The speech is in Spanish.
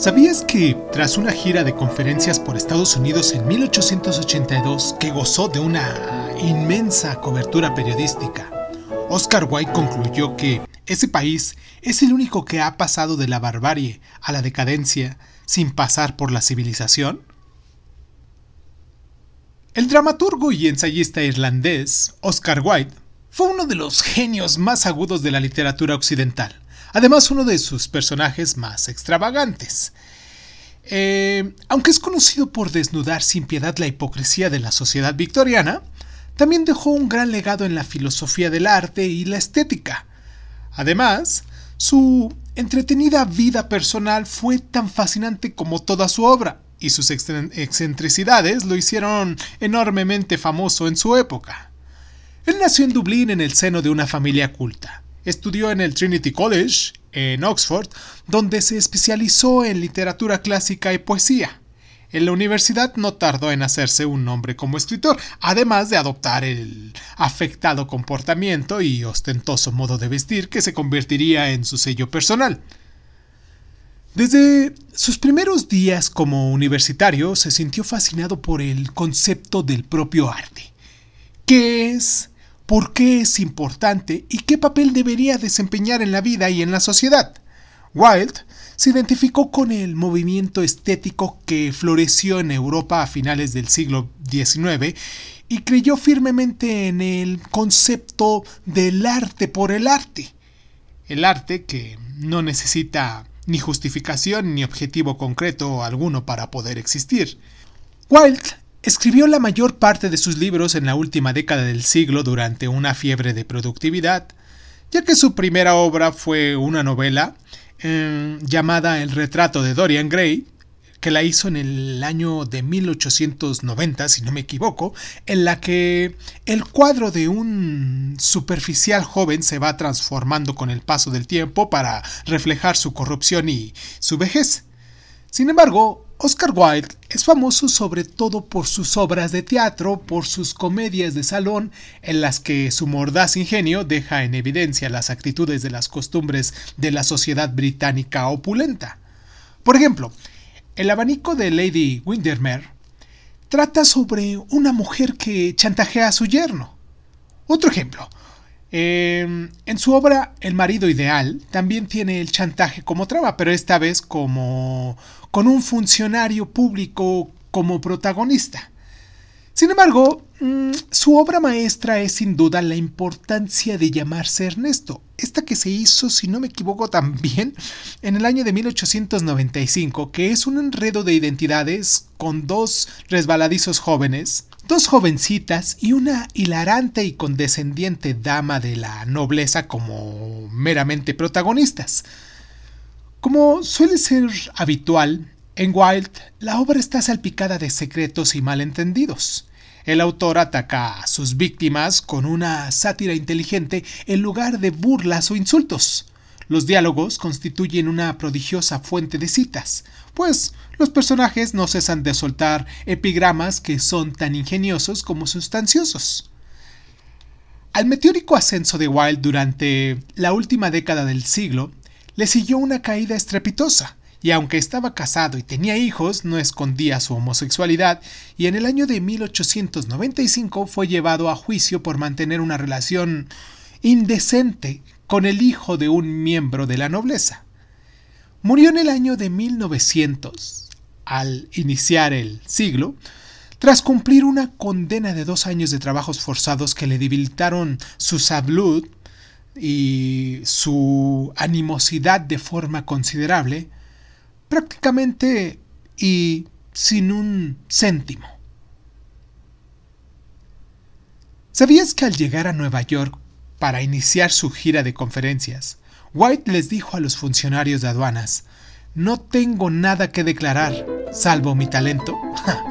¿Sabías que tras una gira de conferencias por Estados Unidos en 1882 que gozó de una inmensa cobertura periodística, Oscar Wilde concluyó que ese país es el único que ha pasado de la barbarie a la decadencia sin pasar por la civilización? El dramaturgo y ensayista irlandés Oscar Wilde fue uno de los genios más agudos de la literatura occidental además uno de sus personajes más extravagantes. Eh, aunque es conocido por desnudar sin piedad la hipocresía de la sociedad victoriana, también dejó un gran legado en la filosofía del arte y la estética. Además, su entretenida vida personal fue tan fascinante como toda su obra, y sus excentricidades lo hicieron enormemente famoso en su época. Él nació en Dublín en el seno de una familia culta. Estudió en el Trinity College, en Oxford, donde se especializó en literatura clásica y poesía. En la universidad no tardó en hacerse un nombre como escritor, además de adoptar el afectado comportamiento y ostentoso modo de vestir que se convertiría en su sello personal. Desde sus primeros días como universitario se sintió fascinado por el concepto del propio arte, que es por qué es importante y qué papel debería desempeñar en la vida y en la sociedad. Wilde se identificó con el movimiento estético que floreció en Europa a finales del siglo XIX y creyó firmemente en el concepto del arte por el arte. El arte que no necesita ni justificación ni objetivo concreto alguno para poder existir. Wilde Escribió la mayor parte de sus libros en la última década del siglo durante una fiebre de productividad, ya que su primera obra fue una novela eh, llamada El retrato de Dorian Gray, que la hizo en el año de 1890, si no me equivoco, en la que el cuadro de un superficial joven se va transformando con el paso del tiempo para reflejar su corrupción y su vejez. Sin embargo, Oscar Wilde es famoso sobre todo por sus obras de teatro, por sus comedias de salón, en las que su mordaz ingenio deja en evidencia las actitudes de las costumbres de la sociedad británica opulenta. Por ejemplo, El abanico de Lady Windermere trata sobre una mujer que chantajea a su yerno. Otro ejemplo, Em, en su obra El marido ideal también tiene el chantaje como trama, pero esta vez como con un funcionario público como protagonista. Sin embargo, mm, su obra maestra es sin duda la importancia de llamarse Ernesto, esta que se hizo, si no me equivoco, también en el año de 1895, que es un enredo de identidades con dos resbaladizos jóvenes, dos jovencitas y una hilarante y condescendiente dama de la nobleza como meramente protagonistas. Como suele ser habitual, en Wilde la obra está salpicada de secretos y malentendidos. El autor ataca a sus víctimas con una sátira inteligente en lugar de burlas o insultos. Los diálogos constituyen una prodigiosa fuente de citas, pues los personajes no cesan de soltar epigramas que son tan ingeniosos como sustanciosos. Al meteórico ascenso de Wilde durante la última década del siglo, le siguió una caída estrepitosa, y aunque estaba casado y tenía hijos, no escondía su homosexualidad, y en el año de 1895 fue llevado a juicio por mantener una relación indecente con el hijo de un miembro de la nobleza. Murió en el año de 1900, al iniciar el siglo, tras cumplir una condena de dos años de trabajos forzados que le debilitaron su salud y su animosidad de forma considerable, prácticamente y sin un céntimo. ¿Sabías que al llegar a Nueva York para iniciar su gira de conferencias, White les dijo a los funcionarios de aduanas, no tengo nada que declarar, salvo mi talento.